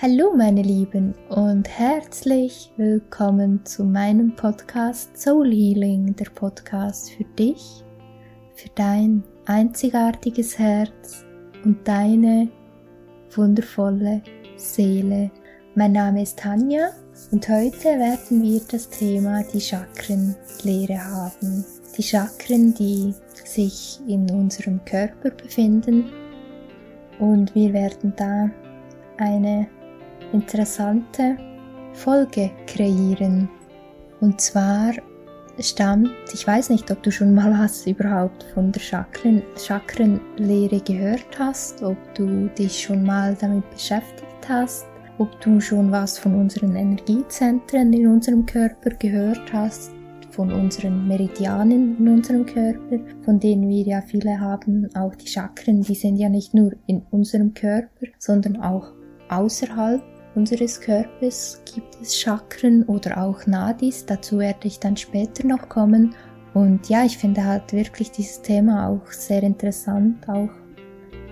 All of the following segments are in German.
Hallo meine Lieben und herzlich willkommen zu meinem Podcast Soul Healing, der Podcast für dich, für dein einzigartiges Herz und deine wundervolle Seele. Mein Name ist Tanja und heute werden wir das Thema die Chakrenlehre haben. Die Chakren, die sich in unserem Körper befinden und wir werden da eine interessante Folge kreieren. Und zwar stammt, ich weiß nicht, ob du schon mal was überhaupt von der Chakren, Chakrenlehre gehört hast, ob du dich schon mal damit beschäftigt hast, ob du schon was von unseren Energiezentren in unserem Körper gehört hast, von unseren Meridianen in unserem Körper, von denen wir ja viele haben, auch die Chakren, die sind ja nicht nur in unserem Körper, sondern auch außerhalb unseres Körpers gibt es Chakren oder auch Nadis, dazu werde ich dann später noch kommen. Und ja, ich finde halt wirklich dieses Thema auch sehr interessant, auch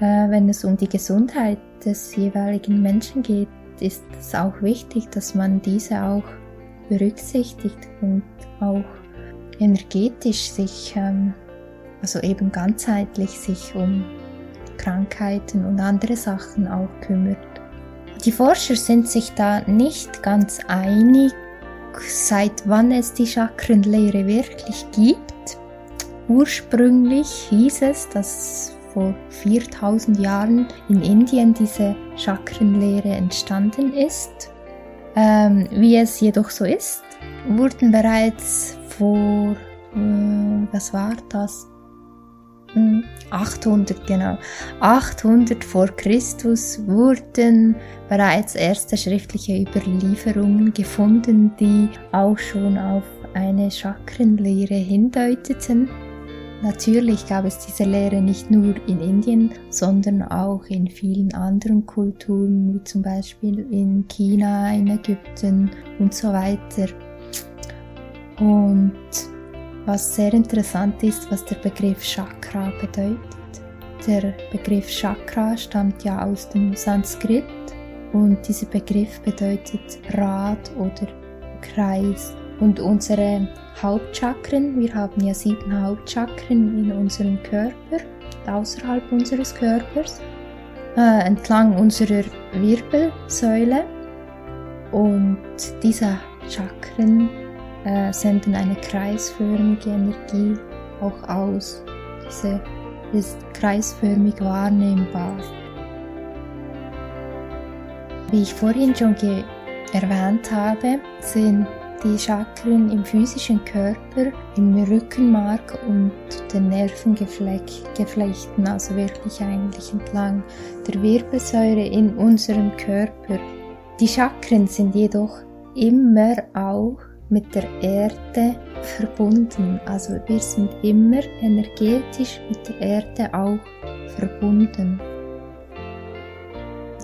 äh, wenn es um die Gesundheit des jeweiligen Menschen geht, ist es auch wichtig, dass man diese auch berücksichtigt und auch energetisch sich, ähm, also eben ganzheitlich sich um Krankheiten und andere Sachen auch kümmert. Die Forscher sind sich da nicht ganz einig, seit wann es die Chakrenlehre wirklich gibt. Ursprünglich hieß es, dass vor 4000 Jahren in Indien diese Chakrenlehre entstanden ist. Ähm, wie es jedoch so ist, wurden bereits vor, äh, was war das, 800, hm, genau. 800 vor Christus wurden bereits erste schriftliche Überlieferungen gefunden, die auch schon auf eine Chakrenlehre hindeuteten. Natürlich gab es diese Lehre nicht nur in Indien, sondern auch in vielen anderen Kulturen, wie zum Beispiel in China, in Ägypten und so weiter. Und was sehr interessant ist, was der Begriff Chakra bedeutet. Der Begriff Chakra stammt ja aus dem Sanskrit und dieser Begriff bedeutet Rad oder Kreis. Und unsere Hauptchakren, wir haben ja sieben Hauptchakren in unserem Körper, außerhalb unseres Körpers, äh, entlang unserer Wirbelsäule. Und diese Chakren äh, senden eine kreisförmige Energie auch aus. Diese ist kreisförmig wahrnehmbar. Wie ich vorhin schon erwähnt habe, sind die Chakren im physischen Körper, im Rückenmark und den Nervengeflechten, also wirklich eigentlich entlang der Wirbelsäule in unserem Körper. Die Chakren sind jedoch immer auch mit der Erde verbunden. Also wir sind immer energetisch mit der Erde auch verbunden.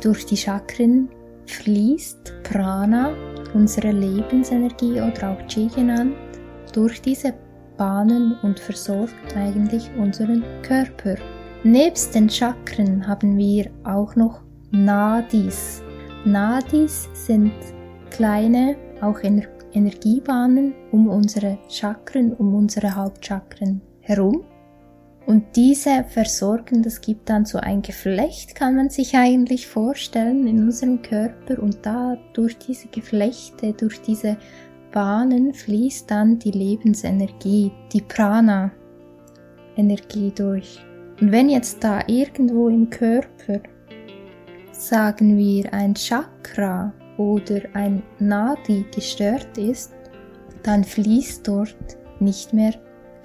Durch die Chakren fließt Prana, unsere Lebensenergie oder auch Chi genannt, durch diese Bahnen und versorgt eigentlich unseren Körper. Nebst den Chakren haben wir auch noch Nadis. Nadis sind kleine, auch energetische Energiebahnen um unsere Chakren, um unsere Hauptchakren herum. Und diese versorgen, das gibt dann so ein Geflecht, kann man sich eigentlich vorstellen in unserem Körper. Und da durch diese Geflechte, durch diese Bahnen fließt dann die Lebensenergie, die Prana-Energie durch. Und wenn jetzt da irgendwo im Körper, sagen wir ein Chakra oder ein Nadi gestört ist, dann fließt dort nicht mehr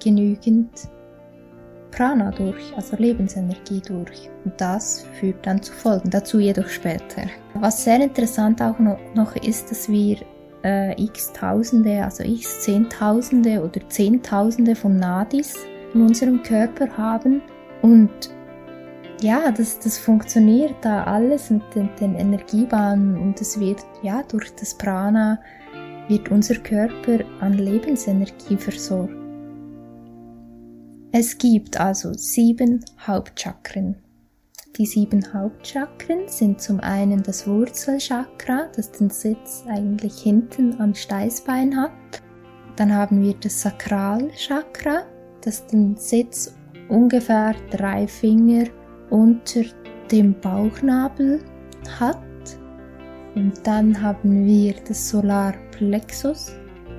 genügend Prana durch, also Lebensenergie durch. Und das führt dann zu Folgen, dazu jedoch später. Was sehr interessant auch noch ist, dass wir äh, x Tausende, also x Zehntausende oder Zehntausende von Nadis in unserem Körper haben und ja, das, das funktioniert da alles mit den, den Energiebahnen und es wird, ja, durch das Prana wird unser Körper an Lebensenergie versorgt. Es gibt also sieben Hauptchakren. die sieben Hauptchakren sind zum einen das Wurzelchakra, das den Sitz eigentlich hinten am Steißbein hat. Dann haben wir das Sakralchakra, das den Sitz ungefähr drei Finger unter dem Bauchnabel hat. Und dann haben wir das Solarplexus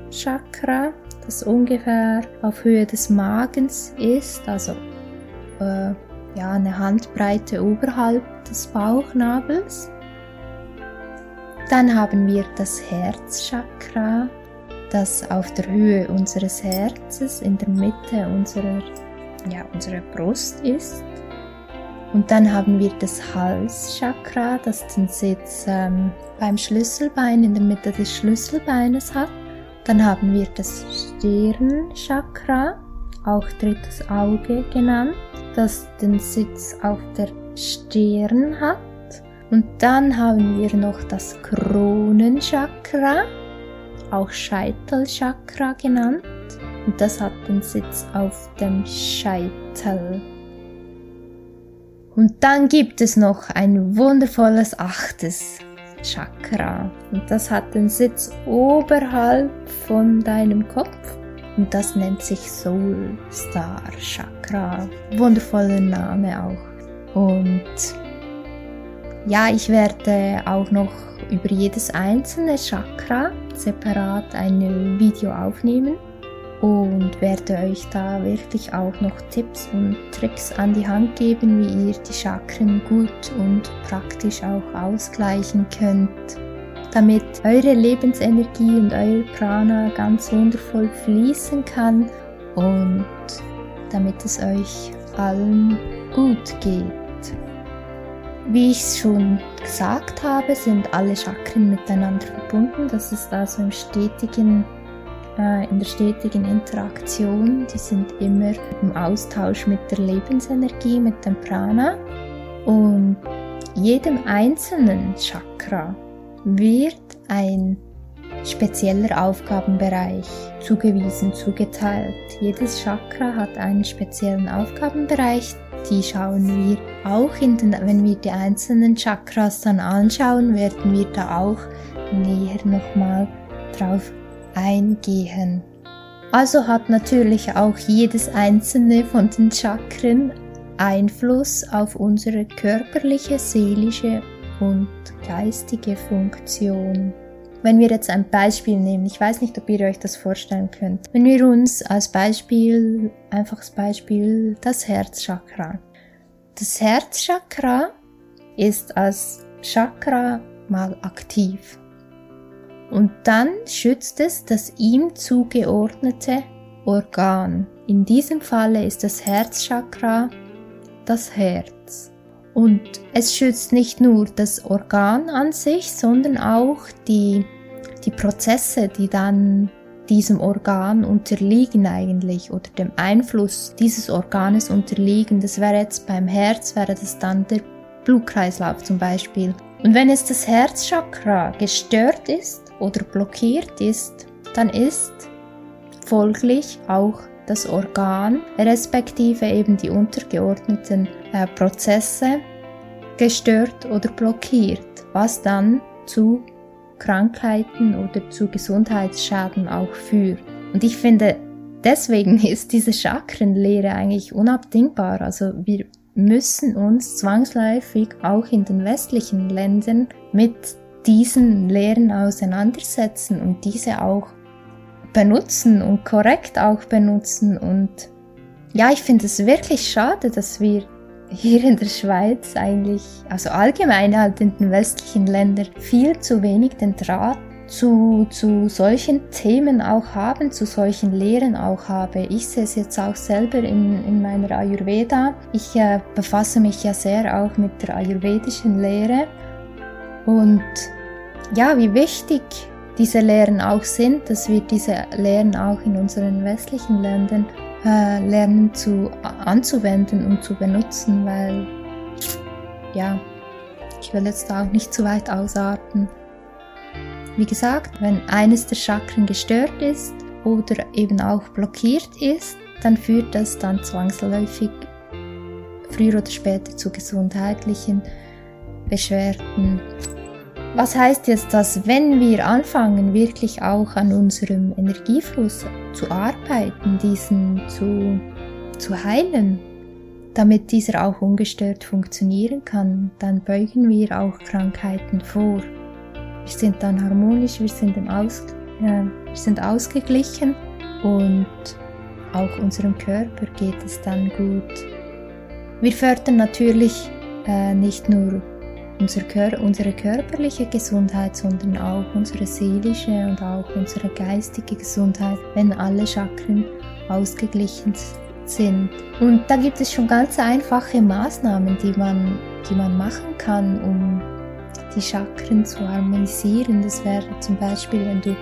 Chakra, das ungefähr auf Höhe des Magens ist, also äh, ja, eine Handbreite oberhalb des Bauchnabels. Dann haben wir das Herzchakra, das auf der Höhe unseres Herzes in der Mitte unserer, ja, unserer Brust ist. Und dann haben wir das Halschakra, das den Sitz ähm, beim Schlüsselbein in der Mitte des Schlüsselbeines hat. Dann haben wir das Stirnchakra, auch drittes Auge genannt, das den Sitz auf der Stirn hat. Und dann haben wir noch das Kronenchakra, auch Scheitelchakra genannt. Und das hat den Sitz auf dem Scheitel. Und dann gibt es noch ein wundervolles achtes Chakra. Und das hat den Sitz oberhalb von deinem Kopf. Und das nennt sich Soul Star Chakra. Wundervoller Name auch. Und ja, ich werde auch noch über jedes einzelne Chakra separat ein Video aufnehmen und werde euch da wirklich auch noch Tipps und Tricks an die Hand geben, wie ihr die Chakren gut und praktisch auch ausgleichen könnt, damit eure Lebensenergie und euer Prana ganz wundervoll fließen kann und damit es euch allen gut geht. Wie ich schon gesagt habe, sind alle Chakren miteinander verbunden. Das ist also im stetigen äh, in der stetigen Interaktion. Die sind immer im Austausch mit der Lebensenergie, mit dem Prana. Und jedem einzelnen Chakra wird ein spezieller Aufgabenbereich zugewiesen, zugeteilt. Jedes Chakra hat einen speziellen Aufgabenbereich. Die schauen wir auch in den, wenn wir die einzelnen Chakras dann anschauen, werden wir da auch näher nochmal drauf eingehen. Also hat natürlich auch jedes einzelne von den Chakren Einfluss auf unsere körperliche, seelische und geistige Funktion. Wenn wir jetzt ein Beispiel nehmen, ich weiß nicht, ob ihr euch das vorstellen könnt. Wenn wir uns als Beispiel, einfaches Beispiel, das Herzchakra. Das Herzchakra ist als Chakra mal aktiv. Und dann schützt es das ihm zugeordnete Organ. In diesem Falle ist das Herzchakra das Herz. Und es schützt nicht nur das Organ an sich, sondern auch die, die Prozesse, die dann diesem Organ unterliegen eigentlich oder dem Einfluss dieses Organes unterliegen. Das wäre jetzt beim Herz, wäre das dann der Blutkreislauf zum Beispiel. Und wenn es das Herzchakra gestört ist, oder blockiert ist, dann ist folglich auch das Organ respektive eben die untergeordneten äh, Prozesse gestört oder blockiert, was dann zu Krankheiten oder zu Gesundheitsschäden auch führt. Und ich finde, deswegen ist diese Chakrenlehre eigentlich unabdingbar. Also wir müssen uns zwangsläufig auch in den westlichen Ländern mit diesen Lehren auseinandersetzen und diese auch benutzen und korrekt auch benutzen. Und ja, ich finde es wirklich schade, dass wir hier in der Schweiz eigentlich, also allgemein halt in den westlichen Ländern, viel zu wenig den Draht zu, zu solchen Themen auch haben, zu solchen Lehren auch habe. Ich sehe es jetzt auch selber in, in meiner Ayurveda. Ich äh, befasse mich ja sehr auch mit der ayurvedischen Lehre und ja, wie wichtig diese Lehren auch sind, dass wir diese Lehren auch in unseren westlichen Ländern äh, lernen zu anzuwenden und zu benutzen, weil ja, ich will jetzt auch nicht zu weit ausarten. Wie gesagt, wenn eines der Chakren gestört ist oder eben auch blockiert ist, dann führt das dann zwangsläufig früher oder später zu gesundheitlichen Beschwerden. Was heißt jetzt, dass wenn wir anfangen, wirklich auch an unserem Energiefluss zu arbeiten, diesen zu, zu heilen, damit dieser auch ungestört funktionieren kann, dann beugen wir auch Krankheiten vor. Wir sind dann harmonisch, wir sind, im Aus, äh, wir sind ausgeglichen und auch unserem Körper geht es dann gut. Wir fördern natürlich äh, nicht nur unser Kör unsere körperliche Gesundheit, sondern auch unsere seelische und auch unsere geistige Gesundheit, wenn alle Chakren ausgeglichen sind. Und da gibt es schon ganz einfache Maßnahmen, die man, die man machen kann, um die Chakren zu harmonisieren. Das wäre zum Beispiel, wenn du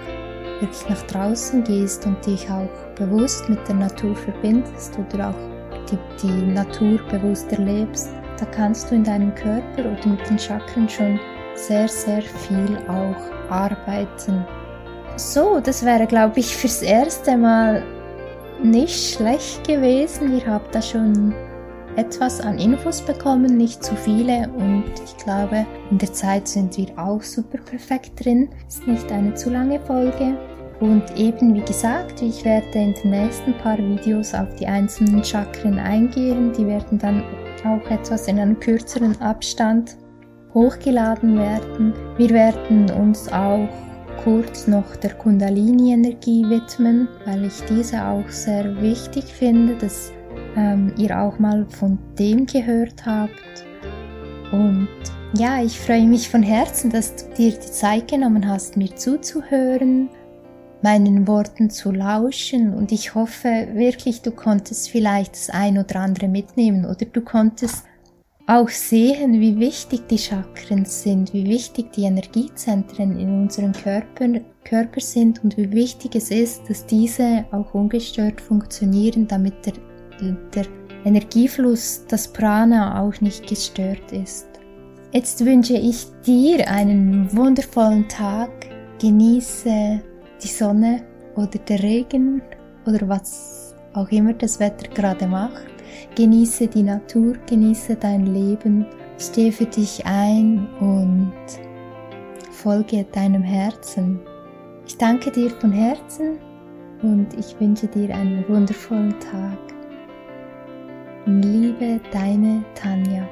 wirklich nach draußen gehst und dich auch bewusst mit der Natur verbindest oder auch die, die Natur bewusst erlebst, da kannst du in deinem Körper oder mit den Chakren schon sehr, sehr viel auch arbeiten. So, das wäre, glaube ich, fürs erste Mal nicht schlecht gewesen. Ihr habt da schon etwas an Infos bekommen, nicht zu viele und ich glaube, in der Zeit sind wir auch super perfekt drin. Ist nicht eine zu lange Folge. Und eben wie gesagt, ich werde in den nächsten paar Videos auf die einzelnen Chakren eingehen. Die werden dann auch etwas in einem kürzeren Abstand hochgeladen werden. Wir werden uns auch kurz noch der Kundalini-Energie widmen, weil ich diese auch sehr wichtig finde, dass ähm, ihr auch mal von dem gehört habt. Und ja, ich freue mich von Herzen, dass du dir die Zeit genommen hast, mir zuzuhören, meinen Worten zu lauschen und ich hoffe wirklich, du konntest vielleicht das ein oder andere mitnehmen oder du konntest auch sehen, wie wichtig die Chakren sind, wie wichtig die Energiezentren in unserem Körper, Körper sind und wie wichtig es ist, dass diese auch ungestört funktionieren, damit der, der Energiefluss, das Prana auch nicht gestört ist. Jetzt wünsche ich dir einen wundervollen Tag, genieße die Sonne oder der Regen oder was auch immer das Wetter gerade macht. Genieße die Natur, genieße dein Leben, steh für dich ein und folge deinem Herzen. Ich danke dir von Herzen und ich wünsche dir einen wundervollen Tag. Liebe deine Tanja.